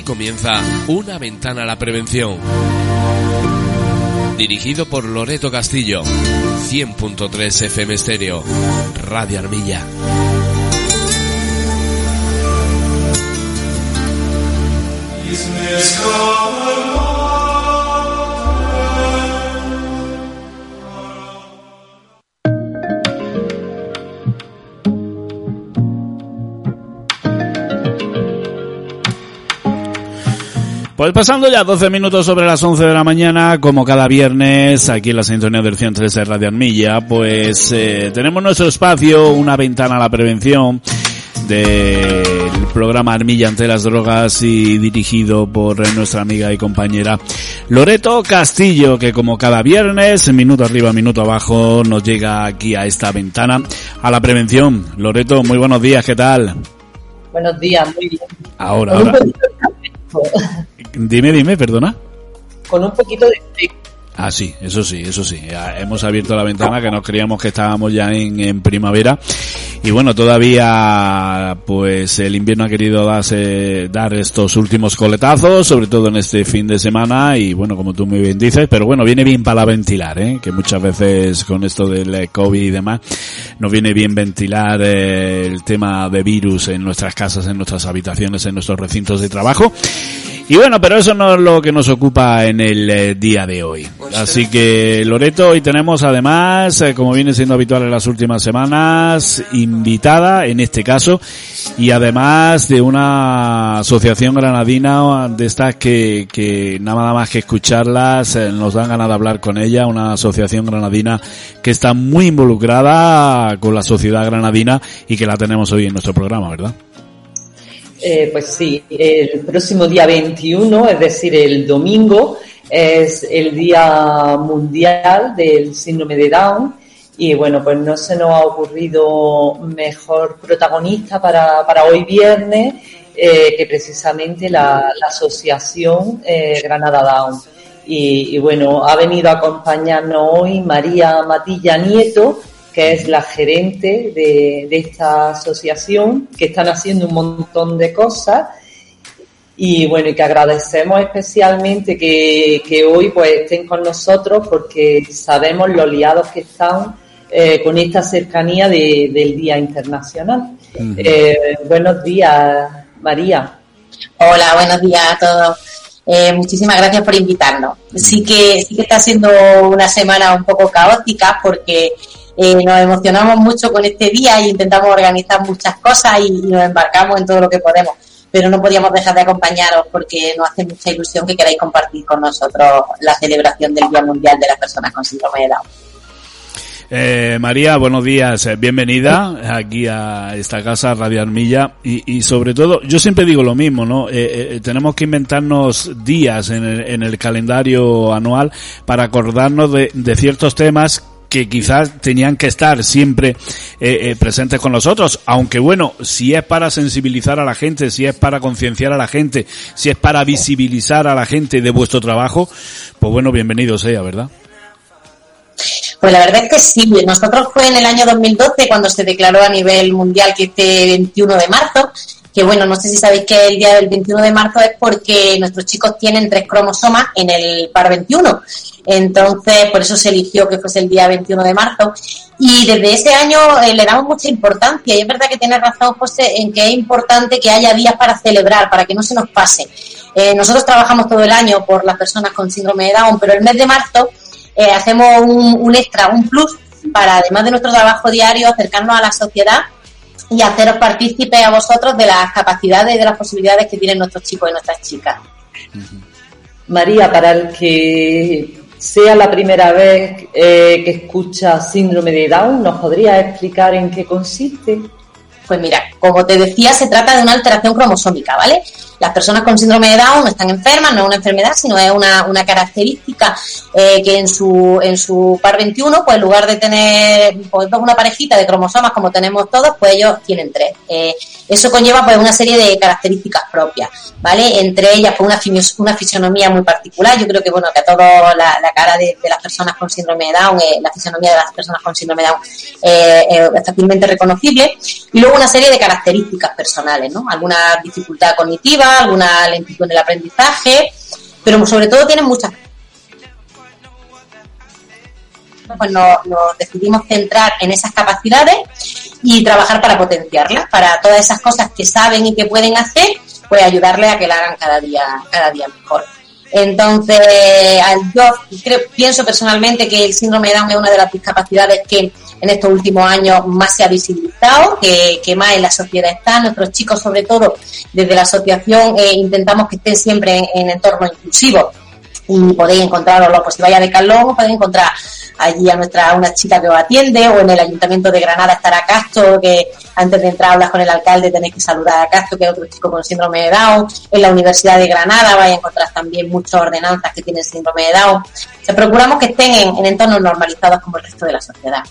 Aquí comienza Una ventana a la prevención. Dirigido por Loreto Castillo. 100.3 FM Stereo. Radio Armilla. Pues pasando ya 12 minutos sobre las 11 de la mañana, como cada viernes, aquí en la sintonía del 103 de Radio Armilla, pues eh, tenemos nuestro espacio, una ventana a la prevención del programa Armilla ante las drogas y dirigido por nuestra amiga y compañera Loreto Castillo, que como cada viernes, minuto arriba, minuto abajo, nos llega aquí a esta ventana a la prevención. Loreto, muy buenos días, ¿qué tal? Buenos días, muy bien. Ahora, ahora. Dime, dime, perdona. Con un poquito de Ah, sí, eso sí, eso sí. Hemos abierto la ventana que nos creíamos que estábamos ya en, primavera. Y bueno, todavía pues el invierno ha querido darse, dar estos últimos coletazos, sobre todo en este fin de semana. Y bueno, como tú muy bien dices, pero bueno, viene bien para ventilar, ¿eh? que muchas veces con esto del COVID y demás, nos viene bien ventilar eh, el tema de virus en nuestras casas, en nuestras habitaciones, en nuestros recintos de trabajo. Y bueno, pero eso no es lo que nos ocupa en el eh, día de hoy. Así que Loreto, hoy tenemos además, eh, como viene siendo habitual en las últimas semanas, invitada en este caso, y además de una asociación granadina de estas que, que nada más que escucharlas eh, nos dan ganas de hablar con ella, una asociación granadina que está muy involucrada con la sociedad granadina y que la tenemos hoy en nuestro programa, ¿verdad? Eh, pues sí, el próximo día 21, es decir, el domingo, es el Día Mundial del Síndrome de Down. Y bueno, pues no se nos ha ocurrido mejor protagonista para, para hoy viernes eh, que precisamente la, Asociación eh, Granada Down. Y, y, bueno, ha venido a acompañarnos hoy María Matilla Nieto, que es la gerente de, esta asociación, que están haciendo un montón de cosas y bueno, y que agradecemos especialmente que, hoy pues estén con nosotros porque sabemos los liados que están eh, con esta cercanía del Día Internacional. Eh, buenos días, María. Hola, buenos días a todos. Eh, muchísimas gracias por invitarnos. Sí que, sí que está siendo una semana un poco caótica porque eh, nos emocionamos mucho con este día y intentamos organizar muchas cosas y, nos embarcamos en todo lo que podemos. Pero no podíamos dejar de acompañaros porque nos hace mucha ilusión que queráis compartir con nosotros la celebración del Día Mundial de las Personas con Síndrome de Down. Eh, María, buenos días, eh, bienvenida aquí a esta casa Radio Armilla y, sobre todo, yo siempre digo lo mismo, ¿no? Tenemos que inventarnos días en el, en el, calendario anual para acordarnos de ciertos temas que quizás tenían que estar siempre eh, eh, presentes con nosotros, aunque bueno, si es para sensibilizar a la gente, si es para concienciar a la gente, si es para visibilizar a la gente de vuestro trabajo, pues bueno, bienvenido sea, ¿verdad? Pues la verdad es que sí. Nosotros fue en el año 2012 cuando se declaró a nivel mundial que este 21 de marzo que bueno, no sé si sabéis que el día del 21 de marzo es porque nuestros chicos tienen tres cromosomas en el par 21. Entonces, por eso se eligió que fuese el día 21 de marzo. Y desde ese año eh, le damos mucha importancia. Y es verdad que tiene razón, José, en que es importante que haya días para celebrar, para que no se nos pase. Eh, nosotros trabajamos todo el año por las personas con síndrome de Down, pero el mes de marzo eh, hacemos un, un extra, un plus, para además de nuestro trabajo diario, acercarnos a la sociedad y haceros partícipes a vosotros de las capacidades y de las posibilidades que tienen nuestros chicos y nuestras chicas. María, para el que sea la primera vez eh, que escucha síndrome de Down, ¿nos podría explicar en qué consiste? Pues mira, como te decía, se trata de una alteración cromosómica, ¿vale? Las personas con síndrome de Down están enfermas, no es una enfermedad, sino es una, una característica eh, que en su, en su par 21, pues en lugar de tener pues, una parejita de cromosomas como tenemos todos, pues ellos tienen tres. Eh, eso conlleva pues una serie de características propias, ¿vale? Entre ellas pues una, fisionomía muy particular. Yo creo que bueno que a todo la, cara de, las personas con síndrome de Down, eh, la fisionomía de las personas con síndrome de Down es fácilmente reconocible. Y luego una serie de características personales, ¿no? Alguna dificultad cognitiva, alguna lentitud en el aprendizaje, pero sobre todo tienen muchas pues nos, decidimos centrar en esas capacidades y trabajar para potenciarlas, para todas esas cosas que saben y que pueden hacer, pues ayudarles a que la hagan cada día, cada día mejor. Entonces, yo creo, pienso personalmente que el síndrome de Down es una de las discapacidades que en estos últimos años más se ha visibilizado, que, más en la sociedad está. Nuestros chicos, sobre todo, desde la asociación, eh, intentamos que estén siempre en entornos inclusivos y podéis encontrarlo, pues si vaya de Calón, podéis encontrar allí a nuestra una chica que os atiende o en el Ayuntamiento de Granada estará Castro, que antes de entrar hablas con el alcalde tenéis que saludar a Castro, que es otro chico con síndrome de Down. En la Universidad de Granada vais a encontrar también muchas ordenanzas que tienen síndrome de Down. O procuramos que estén en, entornos normalizados como el resto de la sociedad.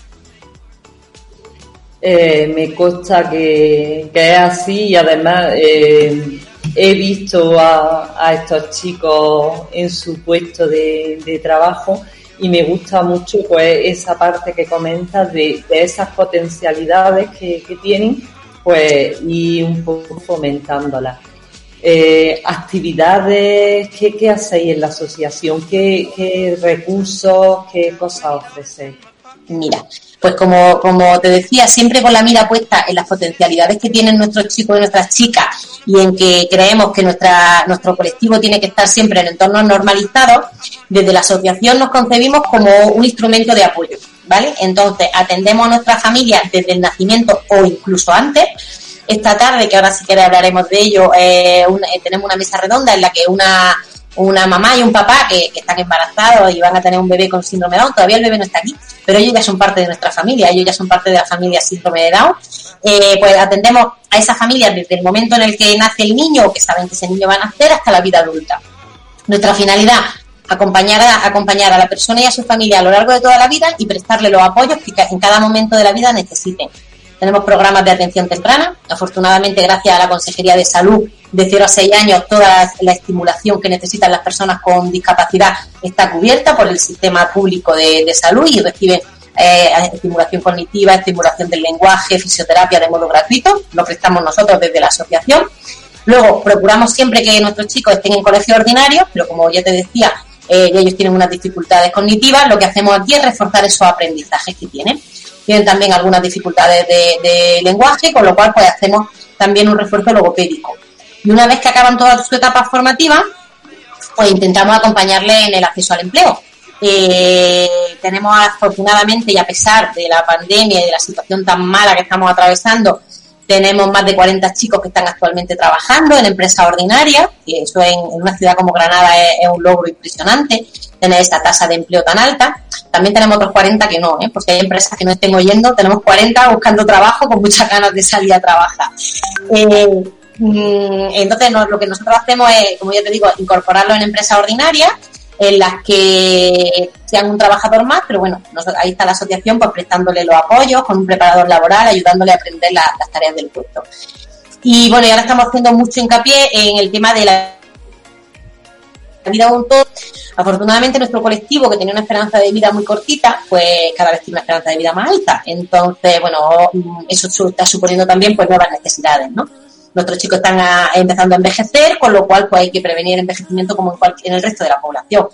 Eh, me consta que, es así y además eh, he visto a, estos chicos en su puesto de, trabajo y me gusta mucho pues esa parte que comentas de, esas potencialidades que, tienen pues y un poco fomentándolas. Eh, actividades, ¿qué, ¿qué, hacéis en la asociación? ¿Qué, ¿Qué recursos, qué cosas ofrecéis? Mira, pues como, como te decía, siempre con la mira puesta en las potencialidades que tienen nuestros chicos y nuestras chicas y en que creemos que nuestra, nuestro colectivo tiene que estar siempre en entornos normalizados, desde la asociación nos concebimos como un instrumento de apoyo, ¿vale? Entonces, atendemos a nuestras familias desde el nacimiento o incluso antes. Esta tarde, que ahora sí que hablaremos de ello, eh, eh, tenemos una mesa redonda en la que una una mamá y un papá que, están embarazados y van a tener un bebé con síndrome de Down, todavía el bebé no está aquí, pero ellos ya son parte de nuestra familia, ellos ya son parte de la familia síndrome de Down, eh, pues atendemos a esa familia desde el momento en el que nace el niño o que saben que ese niño va a nacer hasta la vida adulta. Nuestra finalidad, acompañar acompañar a la persona y a su familia a lo largo de toda la vida y prestarle los apoyos que en cada momento de la vida necesiten. Tenemos programas de atención temprana. Afortunadamente, gracias a la Consejería de Salud, de 0 a 6 años, toda la estimulación que necesitan las personas con discapacidad está cubierta por el sistema público de, salud y reciben eh, estimulación cognitiva, estimulación del lenguaje, fisioterapia de modo gratuito. Lo prestamos nosotros desde la asociación. Luego, procuramos siempre que nuestros chicos estén en colegios ordinarios, pero como ya te decía, eh, ellos tienen unas dificultades cognitivas. Lo que hacemos aquí es reforzar esos aprendizajes que tienen tienen también algunas dificultades de, lenguaje, con lo cual pues hacemos también un refuerzo logopédico. Y una vez que acaban toda su etapa formativa, pues intentamos acompañarle en el acceso al empleo. Eh, tenemos afortunadamente y a pesar de la pandemia y de la situación tan mala que estamos atravesando, tenemos más de 40 chicos que están actualmente trabajando en empresas ordinarias, y eso en, una ciudad como Granada es, un logro impresionante, tener esa tasa de empleo tan alta. También tenemos otros 40 que no, ¿eh? porque hay empresas que no estén oyendo, tenemos 40 buscando trabajo con muchas ganas de salir a trabajar. Eh, mm, entonces, lo que nosotros hacemos es, como ya te digo, incorporarlo en empresas ordinarias en las que sean un trabajador más, pero bueno, ahí está la asociación pues prestándole los apoyos con un preparador laboral, ayudándole a aprender las tareas del puesto. Y bueno, y ahora estamos haciendo mucho hincapié en el tema de la vida adulto. Afortunadamente nuestro colectivo, que tenía una esperanza de vida muy cortita, pues cada vez tiene una esperanza de vida más alta. Entonces, bueno, eso está suponiendo también pues nuevas necesidades, ¿no? Nuestros chicos están empezando a envejecer, con lo cual pues hay que prevenir el envejecimiento como en, en el resto de la población.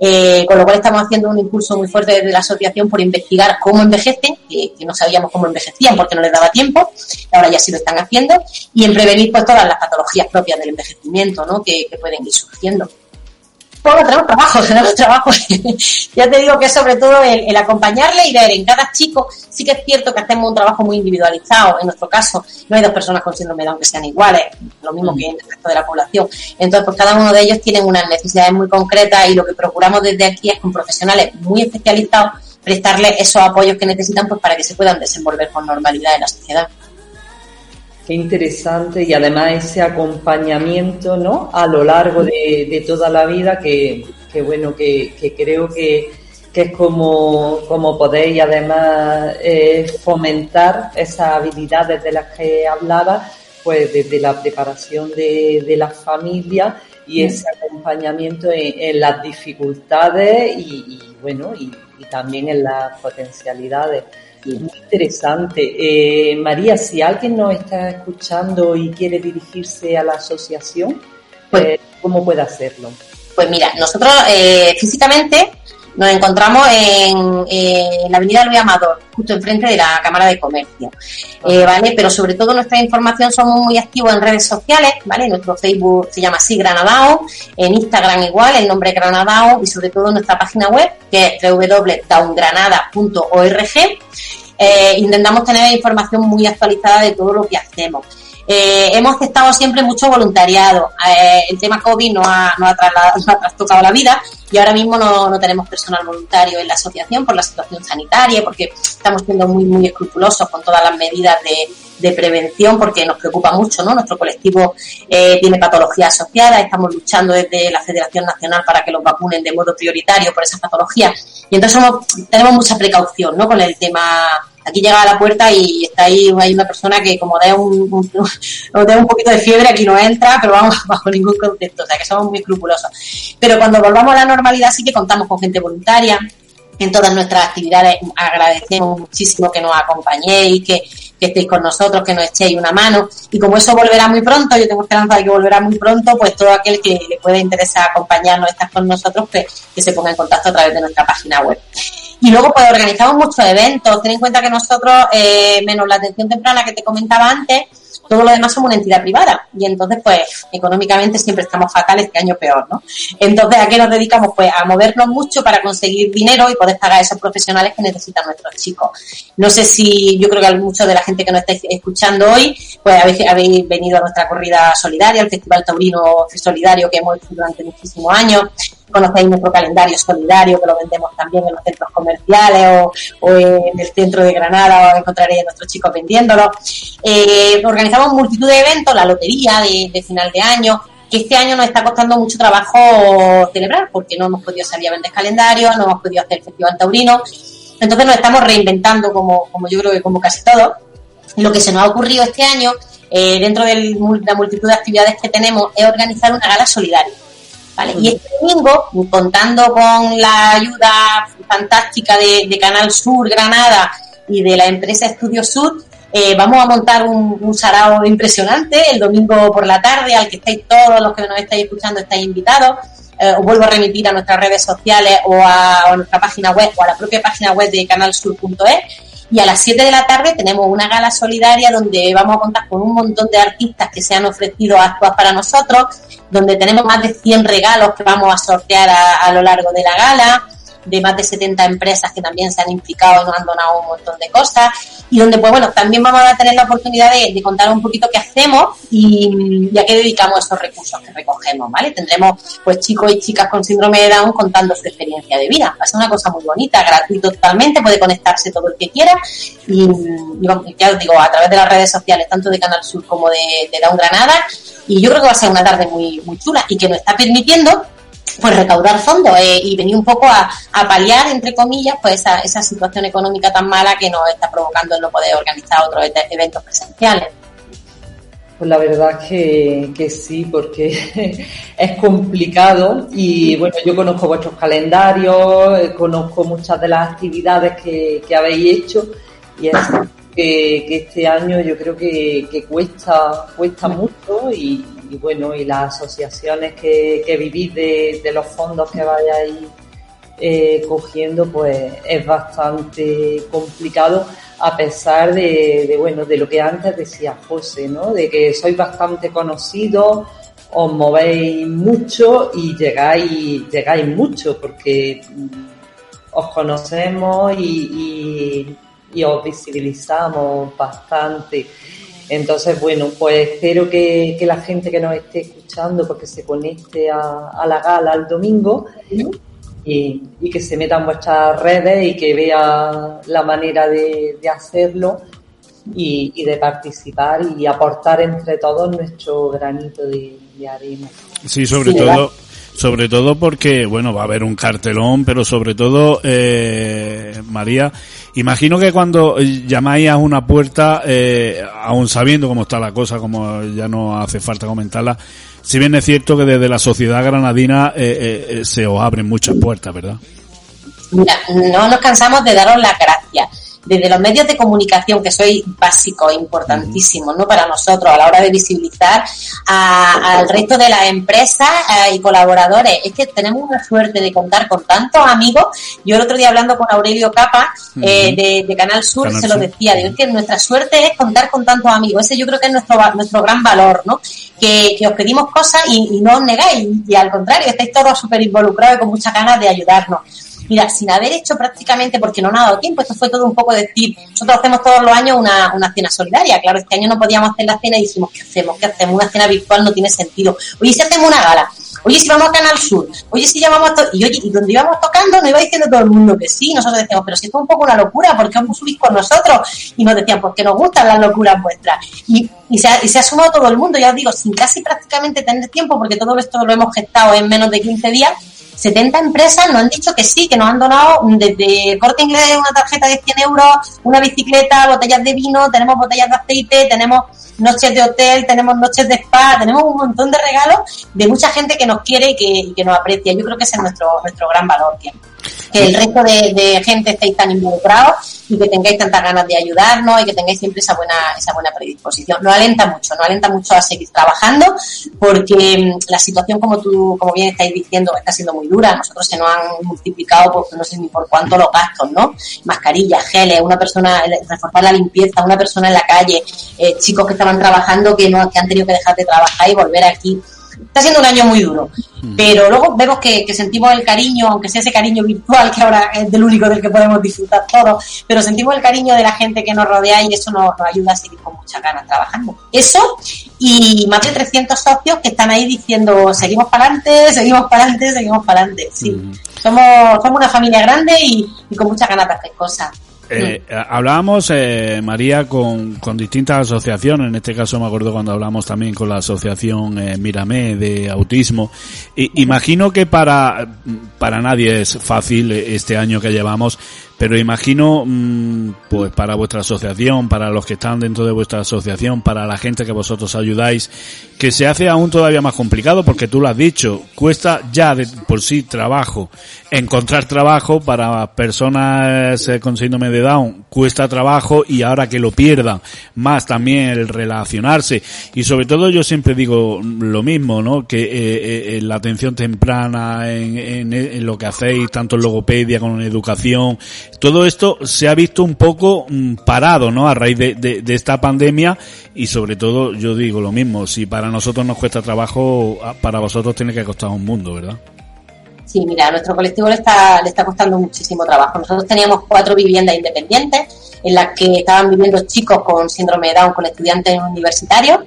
Eh, con lo cual estamos haciendo un impulso muy fuerte desde la asociación por investigar cómo envejecen, que, no sabíamos cómo envejecían porque no les daba tiempo, ahora ya sí lo están haciendo, y en prevenir pues todas las patologías propias del envejecimiento ¿no? que pueden ir surgiendo tenemos trabajo, tenemos trabajo. ya te digo que sobre todo el, acompañarle y ver en cada chico, sí que es cierto que hacemos un trabajo muy individualizado. En nuestro caso, no hay dos personas con síndrome de Down que sean iguales, lo mismo que en el resto de la población. Entonces, pues cada uno de ellos tiene unas necesidades muy concretas y lo que procuramos desde aquí es con profesionales muy especializados prestarles esos apoyos que necesitan pues para que se puedan desenvolver con normalidad en la sociedad. Qué interesante y además ese acompañamiento, ¿no? A lo largo de, toda la vida que, bueno, que, creo que, es como, como podéis además eh, fomentar esas habilidades de las que hablaba, pues desde la preparación de, de la familia y ese acompañamiento en, las dificultades y, bueno, y, también en las potencialidades. Muy interesante. Eh, María, si alguien nos está escuchando y quiere dirigirse a la asociación, pues, eh, ¿cómo puede hacerlo? Pues mira, nosotros eh, físicamente nos encontramos en, la avenida Luis Amador, justo enfrente de la Cámara de Comercio, eh, ¿vale? Pero sobre todo nuestra información somos muy activos en redes sociales, ¿vale? Nuestro Facebook se llama así Granadao, en Instagram igual, el nombre Granadao y sobre todo nuestra página web que es www.daungranada.org. Eh, intentamos tener información muy actualizada de todo lo que hacemos. Eh, hemos aceptado siempre mucho voluntariado. Eh, el tema COVID no ha, no, ha trastocado la vida y ahora mismo no, no, tenemos personal voluntario en la asociación por la situación sanitaria, porque estamos siendo muy, muy escrupulosos con todas las medidas de, de prevención, porque nos preocupa mucho, ¿no? Nuestro colectivo eh, tiene patologías asociadas, estamos luchando desde la Federación Nacional para que los vacunen de modo prioritario por esas patologías. Y entonces tenemos mucha precaución, ¿no? Con el tema aquí llega a la puerta y está ahí hay una persona que como de un, un, un poquito de fiebre aquí no entra, pero vamos bajo ningún concepto, o sea que somos muy escrupulosos. Pero cuando volvamos a la normalidad sí que contamos con gente voluntaria, en todas nuestras actividades agradecemos muchísimo que nos acompañéis, que, que estéis con nosotros, que nos echéis una mano. Y como eso volverá muy pronto, yo tengo esperanza de que volverá muy pronto, pues todo aquel que le pueda interesar acompañarnos, estar con nosotros, pues, que se ponga en contacto a través de nuestra página web. Y luego pues organizamos muchos eventos. Ten en cuenta que nosotros, eh, menos la atención temprana que te comentaba antes, todo lo demás somos una entidad privada y entonces pues económicamente siempre estamos fatales, este año peor, ¿no? Entonces, ¿a qué nos dedicamos? Pues a movernos mucho para conseguir dinero y poder pagar a esos profesionales que necesitan nuestros chicos. No sé si, yo creo que muchos de la gente que nos está escuchando hoy, pues habéis, habéis venido a nuestra corrida solidaria, al Festival Taurino Solidario que hemos hecho durante muchísimos años conocéis nuestro calendario solidario que lo vendemos también en los centros comerciales o, en el centro de Granada o encontraréis a nuestros chicos vendiéndolo. Eh, organizamos multitud de eventos, la lotería de, final de año, que este año nos está costando mucho trabajo celebrar porque no hemos podido salir a vender calendario, no hemos podido hacer el Festival Taurino. Entonces nos estamos reinventando como, como yo creo que como casi todo. Lo que se nos ha ocurrido este año, eh, dentro de la multitud de actividades que tenemos, es organizar una gala solidaria. Y este domingo, contando con la ayuda fantástica de, Canal Sur Granada y de la empresa Estudio Sur, eh, vamos a montar un, un, sarao impresionante el domingo por la tarde, al que estáis todos los que nos estáis escuchando, estáis invitados. Eh, os vuelvo a remitir a nuestras redes sociales o a, a, nuestra página web o a la propia página web de canalsur.es y a las 7 de la tarde tenemos una gala solidaria donde vamos a contar con un montón de artistas que se han ofrecido a actuar para nosotros, donde tenemos más de 100 regalos que vamos a sortear a lo largo de la gala de más de 70 empresas que también se han implicado y nos han donado un montón de cosas y donde pues bueno, también vamos a tener la oportunidad de, contar un poquito qué hacemos y, a qué dedicamos esos recursos que recogemos, ¿vale? Tendremos pues chicos y chicas con síndrome de Down contando su experiencia de vida. Va a ser una cosa muy bonita, gratuito totalmente, puede conectarse todo el que quiera y, ya os digo, a través de las redes sociales, tanto de Canal Sur como de, de Down Granada y yo creo que va a ser una tarde muy, muy chula y que nos está permitiendo pues recaudar fondos eh, y venir un poco a, paliar, entre comillas, pues esa, esa situación económica tan mala que nos está provocando el no poder organizar otros eventos presenciales. Pues la verdad que, que sí, porque es complicado y bueno, yo conozco vuestros calendarios, eh, conozco muchas de las actividades que, que habéis hecho y es que, que, este año yo creo que, que cuesta, cuesta mucho y, y bueno, y las asociaciones que, que vivís de, los fondos que vayáis eh, cogiendo, pues es bastante complicado a pesar de, bueno, de lo que antes decía José, ¿no? De que sois bastante conocidos, os movéis mucho y llegáis, llegáis mucho porque os conocemos y, y, y os visibilizamos bastante. Entonces, bueno, pues espero que, que, la gente que nos esté escuchando, porque se conecte a, a la gala el domingo y, y, que se meta en vuestras redes y que vea la manera de, de hacerlo y, y, de participar y aportar entre todos nuestro granito de, de arena. Sí, sobre sí, todo. ¿verdad? Sobre todo porque, bueno, va a haber un cartelón, pero sobre todo, eh, María, imagino que cuando llamáis a una puerta, eh, aún sabiendo cómo está la cosa, como ya no hace falta comentarla, Si bien es cierto que desde la sociedad granadina eh, se os abren muchas puertas, ¿verdad? Mira, no nos cansamos de daros las gracias desde los medios de comunicación, que soy básico, importantísimo, ¿no? Para nosotros a la hora de visibilizar al resto de las empresas eh, y colaboradores. Es que tenemos una suerte de contar con tantos amigos. Yo el otro día hablando con Aurelio Capa eh, de, Canal Sur se lo decía, digo, es que nuestra suerte es contar con tantos amigos. Ese yo creo que es nuestro, nuestro gran valor, ¿no? Que, os pedimos cosas y, y no os negáis, y al contrario, estáis todos súper involucrados y con muchas ganas de ayudarnos. Mira, sin haber hecho prácticamente, porque no nos ha dado tiempo, esto fue todo un poco decir, nosotros hacemos todos los años una, una cena solidaria, claro, este año no podíamos hacer la cena y dijimos, ¿qué hacemos? ¿Qué hacemos? Una cena virtual no tiene sentido. Oye, si hacemos una gala, oye, si vamos a Canal Sur, oye, si llamamos a y oye, y donde íbamos tocando nos iba diciendo todo el mundo que sí, nosotros decíamos, pero si esto es un poco una locura, ¿por qué os subís con nosotros? Y nos decían, pues que nos gustan las locuras vuestras. Y, y, se ha, y se ha sumado todo el mundo, ya os digo, sin casi prácticamente tener tiempo, porque todo esto lo hemos gestado en menos de 15 días, 70 empresas nos han dicho que sí, que nos han donado desde corte inglés una tarjeta de 100 euros, una bicicleta, botellas de vino, tenemos botellas de aceite, tenemos noches de hotel, tenemos noches de spa, tenemos un montón de regalos de mucha gente que nos quiere y que, nos aprecia. Yo creo que ese es nuestro, nuestro gran valor, que, el resto de, gente estéis tan involucrados y que tengáis tantas ganas de ayudarnos y que tengáis siempre esa buena, esa buena predisposición. Nos alenta mucho, nos alenta mucho a seguir trabajando porque mm, la situación, como tú, como bien estáis diciendo, está siendo muy dura. Nosotros se nos han multiplicado, por, no sé ni por cuánto los gastos, ¿no? Mascarillas, geles, una persona, reforzar la limpieza, una persona en la calle, eh, chicos que estaban trabajando que no, que han tenido que dejar de trabajar y volver aquí está siendo un año muy duro. Mm. Pero luego vemos que, sentimos el cariño, aunque sea ese cariño virtual, que ahora es del único del que podemos disfrutar todos, pero sentimos el cariño de la gente que nos rodea y eso nos, ayuda a seguir con mucha ganas trabajando. Eso y más de 300 socios que están ahí diciendo seguimos para adelante, seguimos para adelante, seguimos para adelante. Sí. Mm. Somos, somos una familia grande y, y con muchas ganas de hacer cosas. Eh, hablábamos, eh, María, con, con, distintas asociaciones. En este caso me acuerdo cuando hablamos también con la asociación eh, Miramé de autismo. Y, imagino que para, para nadie es fácil este año que llevamos pero imagino, mm, pues para vuestra asociación, para los que están dentro de vuestra asociación, para la gente que vosotros ayudáis, que se hace aún todavía más complicado porque tú lo has dicho, cuesta ya de por sí trabajo. Encontrar trabajo para personas eh, con síndrome de Down cuesta trabajo y ahora que lo pierdan, más también el relacionarse. Y sobre todo yo siempre digo lo mismo, ¿no? Que eh, eh, la atención temprana en, en, en lo que hacéis, tanto en logopedia como en educación, todo esto se ha visto un poco mm, parado, ¿no? A raíz de, esta pandemia y sobre todo, yo digo lo mismo, si para nosotros nos cuesta trabajo, para vosotros tiene que costar un mundo, ¿verdad? Sí, mira, a nuestro colectivo le está, le está costando muchísimo trabajo. Nosotros teníamos cuatro viviendas independientes en las que estaban viviendo chicos con síndrome de Down, con estudiantes universitarios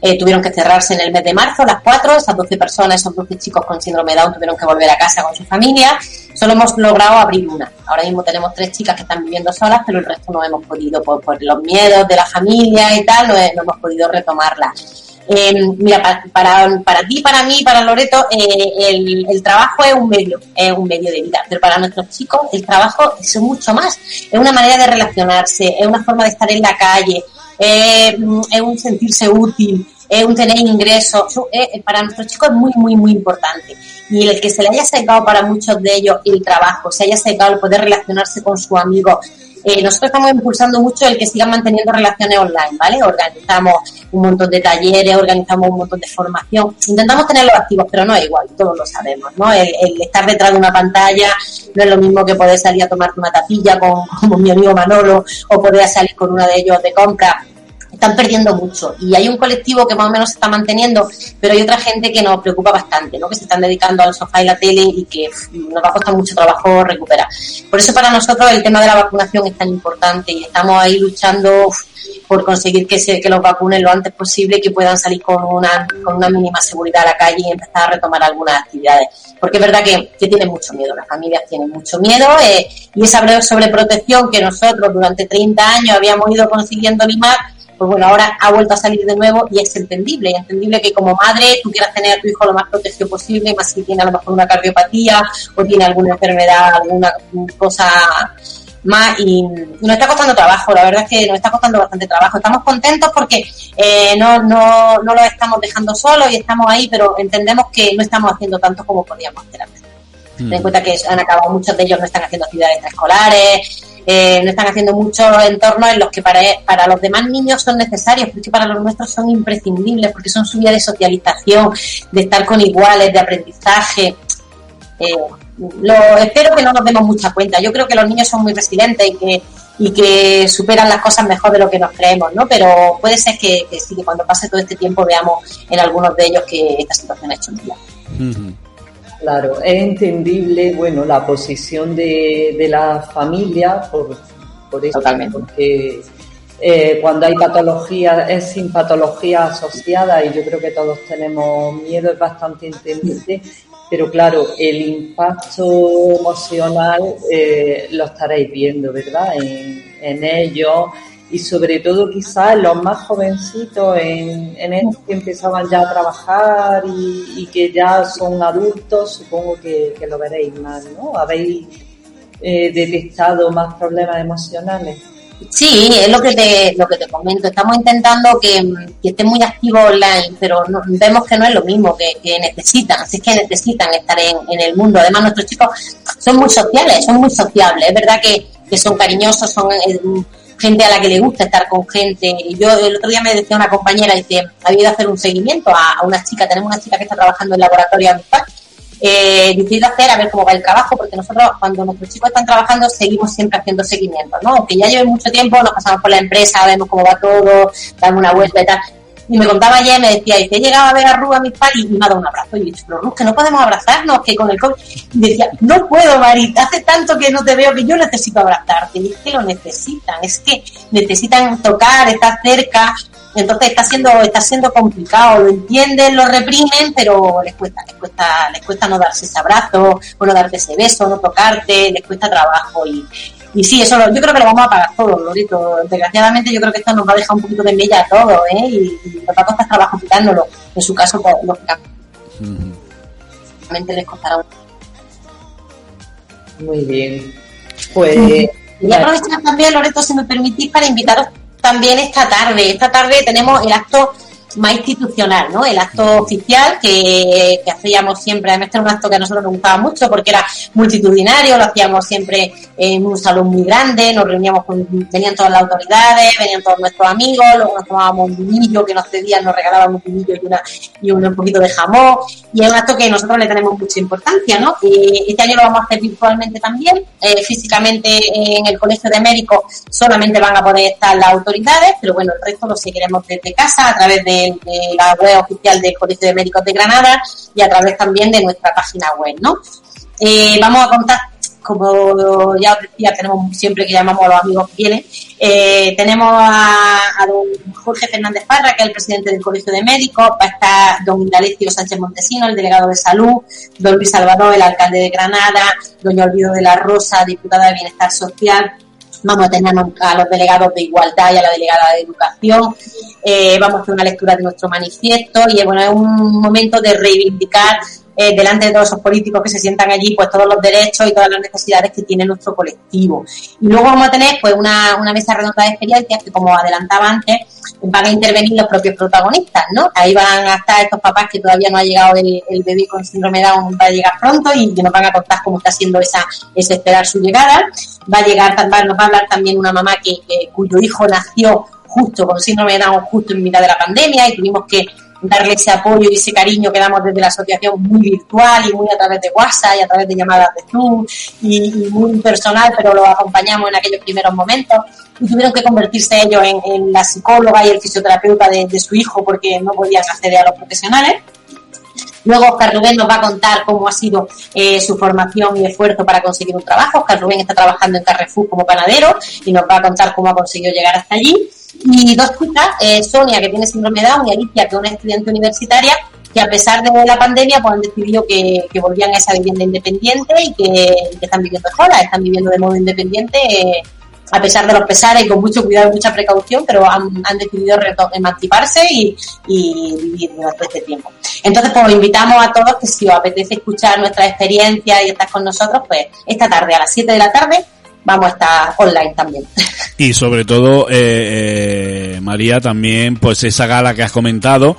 eh, tuvieron que cerrarse en el mes de marzo, las cuatro, esas 12 personas, esos 12 chicos con síndrome de Down tuvieron que volver a casa con su familia. Solo hemos logrado abrir una. Ahora mismo tenemos tres chicas que están viviendo solas, pero el resto no hemos podido, por, los miedos de la familia y tal, no, hemos podido retomarla. Eh, mira, para, para, ti, para mí, para Loreto, eh, el, el, trabajo es un medio, es un medio de vida, pero para nuestros chicos el trabajo es mucho más. Es una manera de relacionarse, es una forma de estar en la calle, es un sentirse útil, es un tener ingresos. para nuestros chicos es muy, muy, muy importante. Y el que se le haya secado para muchos de ellos el trabajo, se haya secado el poder relacionarse con su amigo. Eh, nosotros estamos impulsando mucho el que sigan manteniendo relaciones online, ¿vale? Organizamos un montón de talleres, organizamos un montón de formación. Intentamos tenerlos activos, pero no es igual, todos lo sabemos, ¿no? El, estar detrás de una pantalla no es lo mismo que poder salir a tomar una tapilla con, mi amigo Manolo o poder salir con uno de ellos de compra están perdiendo mucho y hay un colectivo que más o menos se está manteniendo, pero hay otra gente que nos preocupa bastante, ¿no? que se están dedicando al sofá y la tele y que nos va a costar mucho trabajo recuperar. Por eso para nosotros el tema de la vacunación es tan importante y estamos ahí luchando por conseguir que, se, que los vacunen lo antes posible y que puedan salir con una, con una mínima seguridad a la calle y empezar a retomar algunas actividades. Porque es verdad que, que tienen mucho miedo, las familias tienen mucho miedo eh, y esa sobreprotección que nosotros durante 30 años habíamos ido consiguiendo limar, pues bueno, ahora ha vuelto a salir de nuevo y es entendible, es entendible que como madre tú quieras tener a tu hijo lo más protegido posible, más si tiene a lo mejor una cardiopatía o tiene alguna enfermedad, alguna cosa más y, nos está costando trabajo, la verdad es que nos está costando bastante trabajo. Estamos contentos porque eh, no, no, no lo estamos dejando solo y estamos ahí, pero entendemos que no estamos haciendo tanto como podíamos hacer antes. Ten en mm. cuenta que han acabado, muchos de ellos no están haciendo actividades extraescolares, eh, no están haciendo muchos entornos en los que para, para los demás niños son necesarios, porque para los nuestros son imprescindibles, porque son su vía de socialización, de estar con iguales, de aprendizaje. Eh, lo, espero que no nos demos mucha cuenta. Yo creo que los niños son muy resilientes y que, y que superan las cosas mejor de lo que nos creemos, ¿no? Pero puede ser que, sí, que cuando pase todo este tiempo veamos en algunos de ellos que esta situación ha hecho un Claro, es entendible, bueno, la posición de, de la familia por, por eso, Totalmente. porque eh, cuando hay patología, es sin patología asociada y yo creo que todos tenemos miedo, es bastante entendible, pero claro, el impacto emocional eh, lo estaréis viendo, ¿verdad? En, en ellos y sobre todo quizás los más jovencitos en, en estos que empezaban ya a trabajar y, que ya son adultos, supongo que, lo veréis más, ¿no? ¿Habéis eh, detectado más problemas emocionales? Sí, es lo que te, lo que te comento. Estamos intentando que, que esté muy activo online, pero vemos que no es lo mismo que, que necesitan. Así es que necesitan estar en, en, el mundo. Además, nuestros chicos son muy sociales, son muy sociables. Es verdad que, que son cariñosos, son eh, gente a la que le gusta estar con gente. Yo el otro día me decía una compañera, dice, había ido a hacer un seguimiento a, a, una chica, tenemos una chica que está trabajando en el laboratorio Amistad, eh, decidido hacer a ver cómo va el trabajo, porque nosotros cuando nuestros chicos están trabajando seguimos siempre haciendo seguimiento, ¿no? Aunque ya lleve mucho tiempo, nos pasamos por la empresa, vemos cómo va todo, damos una vuelta y tal. Y me contaba ayer, me decía, dice, he llegado a ver a Ru a mis padres y me ha dado un abrazo. Y yo dicho, pero Ru, que no podemos abrazarnos, que con el COVID. Y decía, no puedo, Marita, hace tanto que no te veo que yo necesito abrazarte. Y es que lo necesitan, es que necesitan tocar, estar cerca. Entonces está siendo, está siendo complicado, lo entienden, lo reprimen, pero les cuesta, les cuesta, les cuesta no darse ese abrazo, o no darte ese beso, no tocarte, les cuesta trabajo y, y sí, eso yo creo que lo vamos a pagar todo, Lorito. Desgraciadamente yo creo que esto nos va a dejar un poquito de mella a todos, ¿eh? Y, y nos va a costar trabajo quitándolo. En su caso, pues, lógicamente, uh les costará Muy bien. Pues... Y aprovechar también, Loreto, si me permitís, para invitaros también esta tarde. Esta tarde tenemos el acto más institucional, ¿no? El acto oficial que, hacíamos siempre, además era un acto que a nosotros nos gustaba mucho porque era multitudinario, lo hacíamos siempre en un salón muy grande, nos reuníamos con, venían todas las autoridades, venían todos nuestros amigos, luego nos tomábamos un vinillo que nos cedían, nos regalaban un vinillo y, una, y un, poquito de jamón, y es un acto que nosotros le tenemos mucha importancia, ¿no? Este año lo vamos a hacer virtualmente también, eh, físicamente en el Colegio de Médicos solamente van a poder estar las autoridades, pero bueno, el resto lo seguiremos desde casa a través de la web oficial del Colegio de Médicos de Granada y a través también de nuestra página web, ¿no? Eh, vamos a contar, como ya os decía, tenemos siempre que llamamos a los amigos que vienen, eh, tenemos a, a, don Jorge Fernández Parra, que es el presidente del Colegio de Médicos, va a estar don Indalecio Sánchez Montesino, el delegado de salud, don Luis Salvador, el alcalde de Granada, doña Olvido de la Rosa, diputada de Bienestar Social, vamos a tener a los delegados de igualdad y a la delegada de educación, eh, vamos a hacer una lectura de nuestro manifiesto y bueno, es un momento de reivindicar eh, delante de todos esos políticos que se sientan allí, pues todos los derechos y todas las necesidades que tiene nuestro colectivo. Y luego vamos a tener pues una, una mesa redonda de experiencias que como adelantaba antes, van a intervenir los propios protagonistas, ¿no? Ahí van a estar estos papás que todavía no ha llegado el, bebé con síndrome de Down, va a llegar pronto y que nos van a contar cómo está siendo esa, ese esperar su llegada. Va a llegar, nos va a hablar también una mamá que, que cuyo hijo nació justo con síndrome de Down justo en mitad de la pandemia y tuvimos que darle ese apoyo y ese cariño que damos desde la asociación muy virtual y muy a través de WhatsApp y a través de llamadas de Zoom y, muy personal, pero lo acompañamos en aquellos primeros momentos y tuvieron que convertirse ellos en, la psicóloga y el fisioterapeuta de, de, su hijo porque no podían acceder a los profesionales. Luego Oscar Rubén nos va a contar cómo ha sido eh, su formación y esfuerzo para conseguir un trabajo. Oscar Rubén está trabajando en Carrefour como panadero y nos va a contar cómo ha conseguido llegar hasta allí y dos chicas, eh, Sonia, que tiene síndrome de Down, y Alicia, que es una estudiante universitaria, que a pesar de la pandemia, pues han decidido que, que volvían a esa vivienda independiente y que, están viviendo solas, están viviendo de modo independiente, eh, a pesar de los pesares y con mucho cuidado y mucha precaución, pero han, decidido emanciparse y, vivir durante este tiempo. Entonces, pues invitamos a todos que si os apetece escuchar nuestra experiencia y estar con nosotros, pues esta tarde a las 7 de la tarde vamos a estar online también. Y sobre todo, eh, eh, María, también, pues esa gala que has comentado,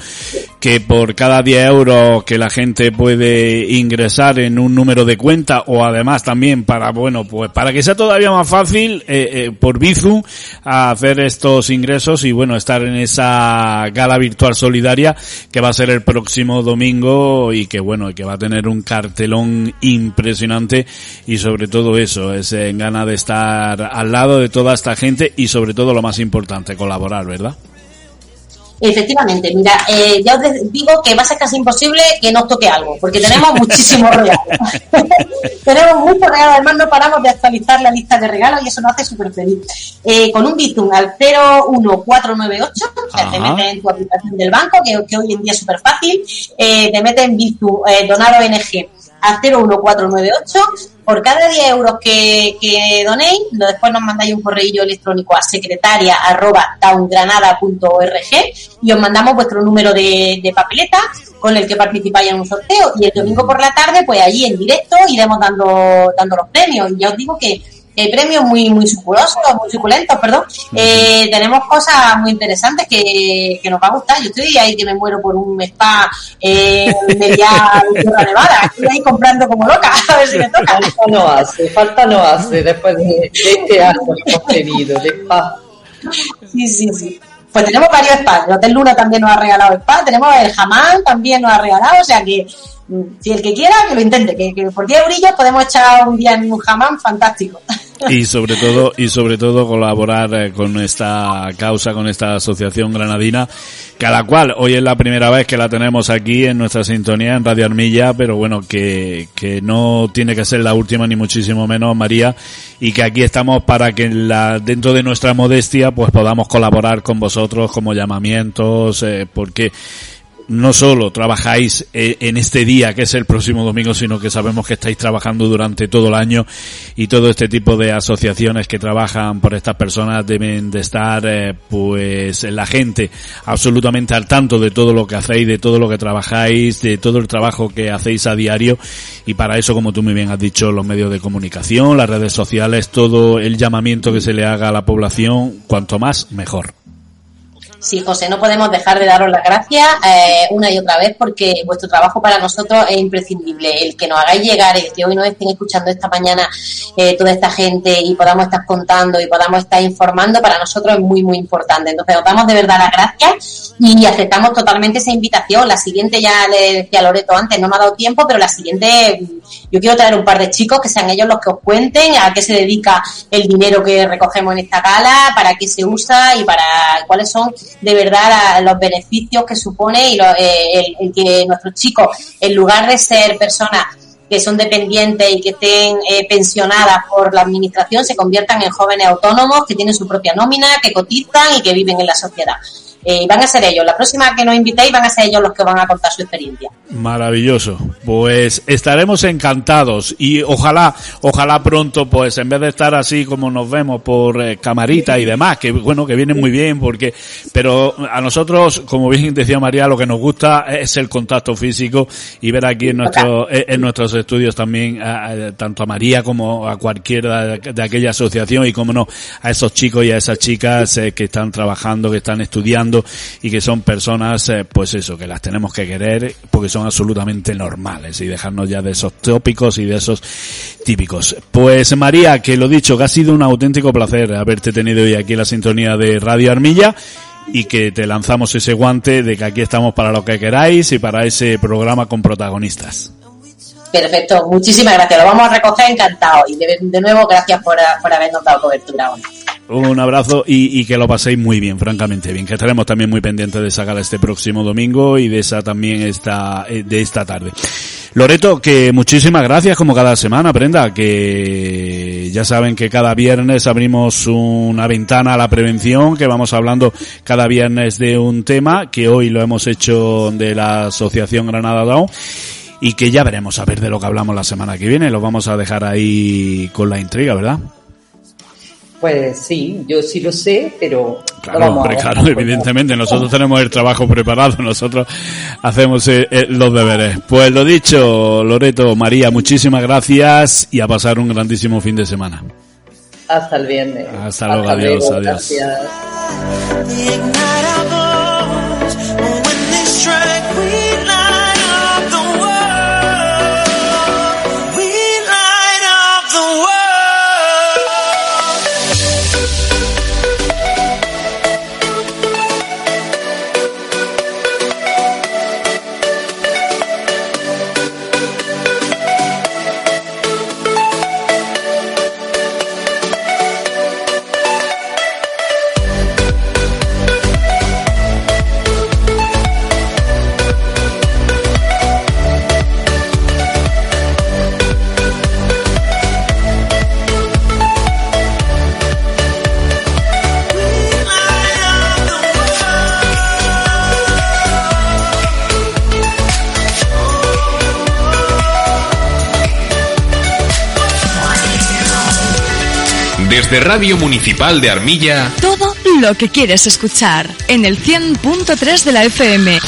que por cada 10 euros que la gente puede ingresar en un número de cuenta o además también para, bueno, pues para que sea todavía más fácil, eh, eh por Bizu, hacer estos ingresos y bueno, estar en esa gala virtual solidaria que va a ser el próximo domingo y que bueno, que va a tener un cartelón impresionante y sobre todo eso, es en gana de estar al lado de toda esta gente y sobre todo lo más importante, colaborar, ¿verdad? Efectivamente, mira, eh, ya os digo que va a ser casi imposible que nos toque algo, porque tenemos muchísimos regalos. tenemos muchos regalos, además no paramos de actualizar la lista de regalos y eso nos hace súper feliz. Eh, con un Bizum al 01498, o sea, te metes en tu aplicación del banco, que, que hoy en día es súper fácil, eh, te metes en Bizum, eh, donar ONG a 01498 por cada 10 euros que, que donéis, después nos mandáis un correo electrónico a secretaria y os mandamos vuestro número de, de papeleta con el que participáis en un sorteo. Y el domingo por la tarde, pues allí en directo iremos dando, dando los premios. Y ya os digo que hay premios muy muy suculosos, muy suculentos, perdón. Eh, tenemos cosas muy interesantes que, que, nos va a gustar. Yo estoy ahí que me muero por un spa eh, media Tierra Nevada. Estoy ahí comprando como loca, a ver si me toca. Falta no hace, falta no hace después de, este año que hemos tenido de spa. Sí, sí, sí. Pues tenemos varios spas. El Hotel Luna también nos ha regalado spa. Tenemos el Jamán también nos ha regalado. O sea que mm, si el que quiera, que lo intente. Que, que por 10 eurillos podemos echar un día en un Jamán fantástico. y sobre todo y sobre todo colaborar eh, con esta causa con esta asociación granadina cada cual hoy es la primera vez que la tenemos aquí en nuestra sintonía en Radio Armilla pero bueno que, que no tiene que ser la última ni muchísimo menos María y que aquí estamos para que la, dentro de nuestra modestia pues podamos colaborar con vosotros como llamamientos eh, porque no solo trabajáis eh, en este día que es el próximo domingo, sino que sabemos que estáis trabajando durante todo el año y todo este tipo de asociaciones que trabajan por estas personas deben de estar eh, pues la gente absolutamente al tanto de todo lo que hacéis, de todo lo que trabajáis, de todo el trabajo que hacéis a diario y para eso, como tú muy bien has dicho, los medios de comunicación, las redes sociales, todo el llamamiento que se le haga a la población, cuanto más, mejor. Sí, José, no podemos dejar de daros las gracias eh, una y otra vez porque vuestro trabajo para nosotros es imprescindible. El que nos hagáis llegar, el que hoy nos estén escuchando esta mañana eh, toda esta gente y podamos estar contando y podamos estar informando, para nosotros es muy, muy importante. Entonces, os damos de verdad las gracias y aceptamos totalmente esa invitación. La siguiente, ya le decía Loreto antes, no me ha dado tiempo, pero la siguiente, yo quiero traer un par de chicos que sean ellos los que os cuenten a qué se dedica el dinero que recogemos en esta gala, para qué se usa y para cuáles son de verdad los beneficios que supone y eh, el, que nuestros chicos, en lugar de ser personas que son dependientes y que estén eh, pensionadas por la administración, se conviertan en jóvenes autónomos que tienen su propia nómina, que cotizan y que viven en la sociedad. Eh, van a ser ellos. La próxima que nos invitéis van a ser ellos los que van a contar su experiencia. Maravilloso. Pues estaremos encantados y ojalá, ojalá pronto, pues en vez de estar así como nos vemos por eh, camarita y demás, que bueno, que viene muy bien porque, pero a nosotros, como bien decía María, lo que nos gusta es el contacto físico y ver aquí en nuestro, eh, en nuestros estudios también tanto a María como a cualquiera de, aquella asociación y como no, a esos chicos y a esas chicas que están trabajando, que están estudiando y que son personas, eh, pues eso, que las tenemos que querer porque son absolutamente normales y dejarnos ya de esos tópicos y de esos típicos. Pues María, que lo dicho, que ha sido un auténtico placer haberte tenido hoy aquí en la sintonía de Radio Armilla y que te lanzamos ese guante de que aquí estamos para lo que queráis y para ese programa con protagonistas. Perfecto, muchísimas gracias. Lo vamos a recoger encantado. Y de, nuevo, gracias por, por habernos dado cobertura hoy. Un abrazo y, que lo paséis muy bien, francamente bien. Que estaremos también muy pendientes de esa gala este próximo domingo y de esa también esta, eh, de esta tarde. Loreto, que muchísimas gracias como cada semana, Prenda, que ya saben que cada viernes abrimos una ventana a la prevención, que vamos hablando cada viernes de un tema, que hoy lo hemos hecho de la Asociación Granada Down y que ya veremos a ver de lo que hablamos la semana que viene. Lo vamos a dejar ahí con la intriga, ¿verdad? Pues sí, yo sí lo sé, pero... Claro, claro, evidentemente, nosotros tenemos el trabajo preparado, nosotros hacemos eh, eh, los deberes. Pues lo dicho, Loreto, María, muchísimas gracias y a pasar un grandísimo fin de semana. Hasta el viernes. Hasta luego, adiós, adiós. Gracias. Desde Radio Municipal de Armilla, Todo lo que quieres escuchar en el 100.3 de la FM.